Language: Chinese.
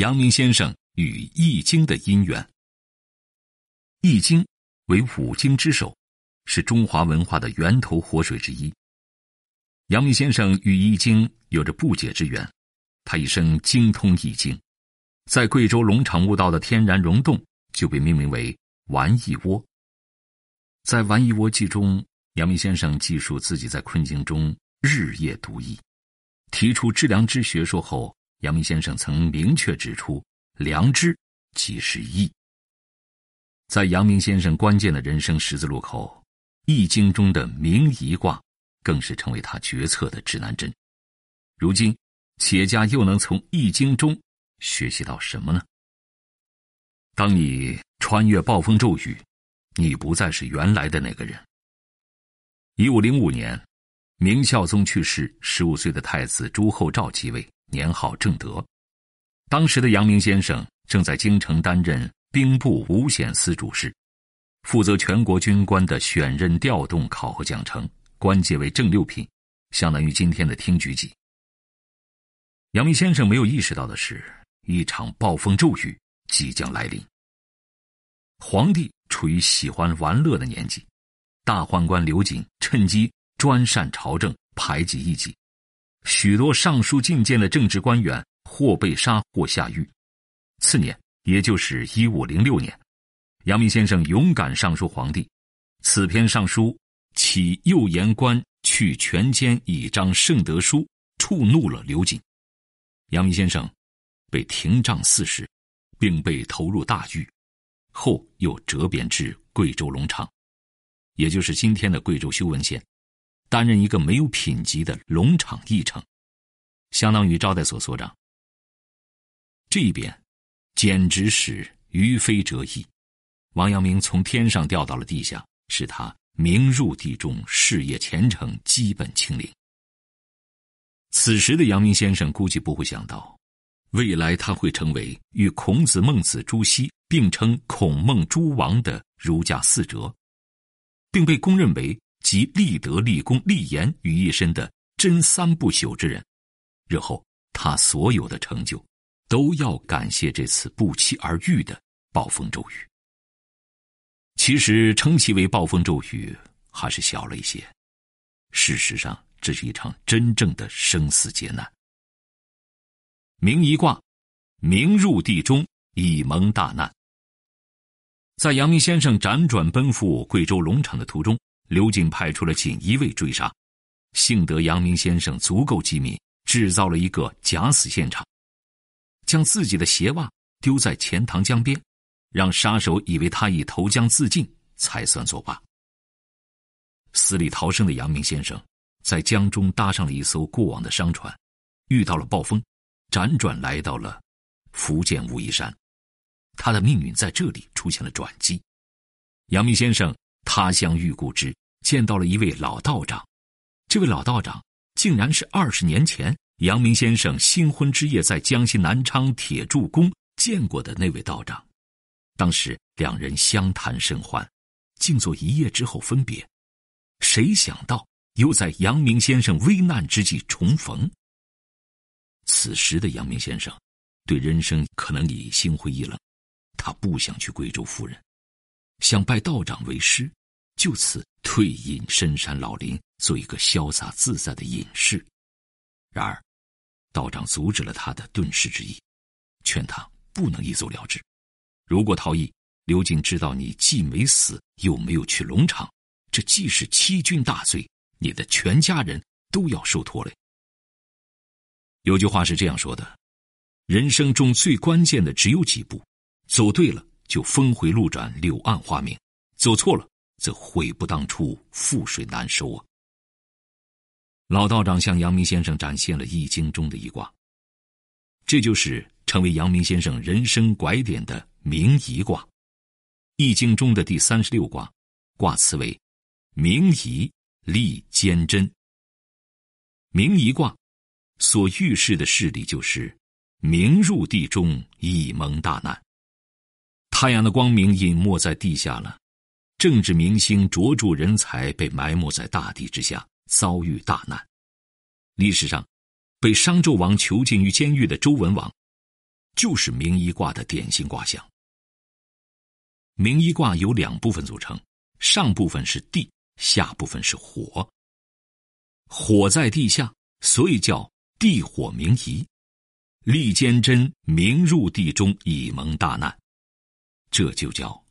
阳明先生与《易经》的因缘。《易经》为五经之首，是中华文化的源头活水之一。阳明先生与《易经》有着不解之缘，他一生精通《易经》，在贵州龙场悟道的天然溶洞就被命名为“玩易窝”。在《玩易窝记》中，阳明先生记述自己在困境中日夜读易，提出致良知学说后。阳明先生曾明确指出：“良知即是义。”在阳明先生关键的人生十字路口，《易经》中的明夷卦更是成为他决策的指南针。如今，企业家又能从《易经》中学习到什么呢？当你穿越暴风骤雨，你不再是原来的那个人。一五零五年，明孝宗去世，十五岁的太子朱厚照继位。年号正德，当时的阳明先生正在京城担任兵部五显司主事，负责全国军官的选任、调动、考核、奖惩，官阶为正六品，相当于今天的厅局级。阳明先生没有意识到的是，一场暴风骤雨即将来临。皇帝处于喜欢玩乐的年纪，大宦官刘瑾趁机专擅朝政，排挤异己。许多上书进谏的政治官员或被杀或下狱。次年，也就是一五零六年，阳明先生勇敢上书皇帝。此篇上书起右言官去权奸以彰圣德书，触怒了刘瑾。阳明先生被廷杖四十，并被投入大狱，后又折贬至贵州龙场，也就是今天的贵州修文县。担任一个没有品级的龙场议程，相当于招待所所长。这一边，简直是于非折翼。王阳明从天上掉到了地下，使他名入地中，事业前程基本清零。此时的阳明先生估计不会想到，未来他会成为与孔子、孟子、朱熹并称“孔孟诸王”的儒家四哲，并被公认为。集立德、立功、立言于一身的真三不朽之人，日后他所有的成就，都要感谢这次不期而遇的暴风骤雨。其实称其为暴风骤雨还是小了一些，事实上这是一场真正的生死劫难。明一卦，明入地中，以蒙大难。在阳明先生辗转奔赴贵州龙场的途中。刘瑾派出了锦衣卫追杀，幸得阳明先生足够机敏，制造了一个假死现场，将自己的鞋袜丢在钱塘江边，让杀手以为他已投江自尽，才算作罢。死里逃生的阳明先生，在江中搭上了一艘过往的商船，遇到了暴风，辗转来到了福建武夷山，他的命运在这里出现了转机。阳明先生他乡遇故知。见到了一位老道长，这位老道长竟然是二十年前阳明先生新婚之夜在江西南昌铁柱宫见过的那位道长。当时两人相谈甚欢，静坐一夜之后分别。谁想到又在阳明先生危难之际重逢？此时的阳明先生对人生可能已心灰意冷，他不想去贵州赴任，想拜道长为师。就此退隐深山老林，做一个潇洒自在的隐士。然而，道长阻止了他的遁世之意，劝他不能一走了之。如果逃逸，刘瑾知道你既没死，又没有去龙场，这既是欺君大罪，你的全家人都要受拖累。有句话是这样说的：人生中最关键的只有几步，走对了就峰回路转，柳暗花明；走错了。则悔不当初，覆水难收啊！老道长向阳明先生展现了《易经》中的一卦，这就是成为阳明先生人生拐点的明夷卦，《易经》中的第三十六卦，卦辞为“明夷利坚贞”。明夷卦所预示的势力就是明入地中，以蒙大难。太阳的光明隐没在地下了。政治明星、卓著人才被埋没在大地之下，遭遇大难。历史上，被商纣王囚禁于监狱的周文王，就是明医卦的典型卦象。明医卦由两部分组成，上部分是地，下部分是火。火在地下，所以叫地火明夷。利坚贞明入地中，以蒙大难，这就叫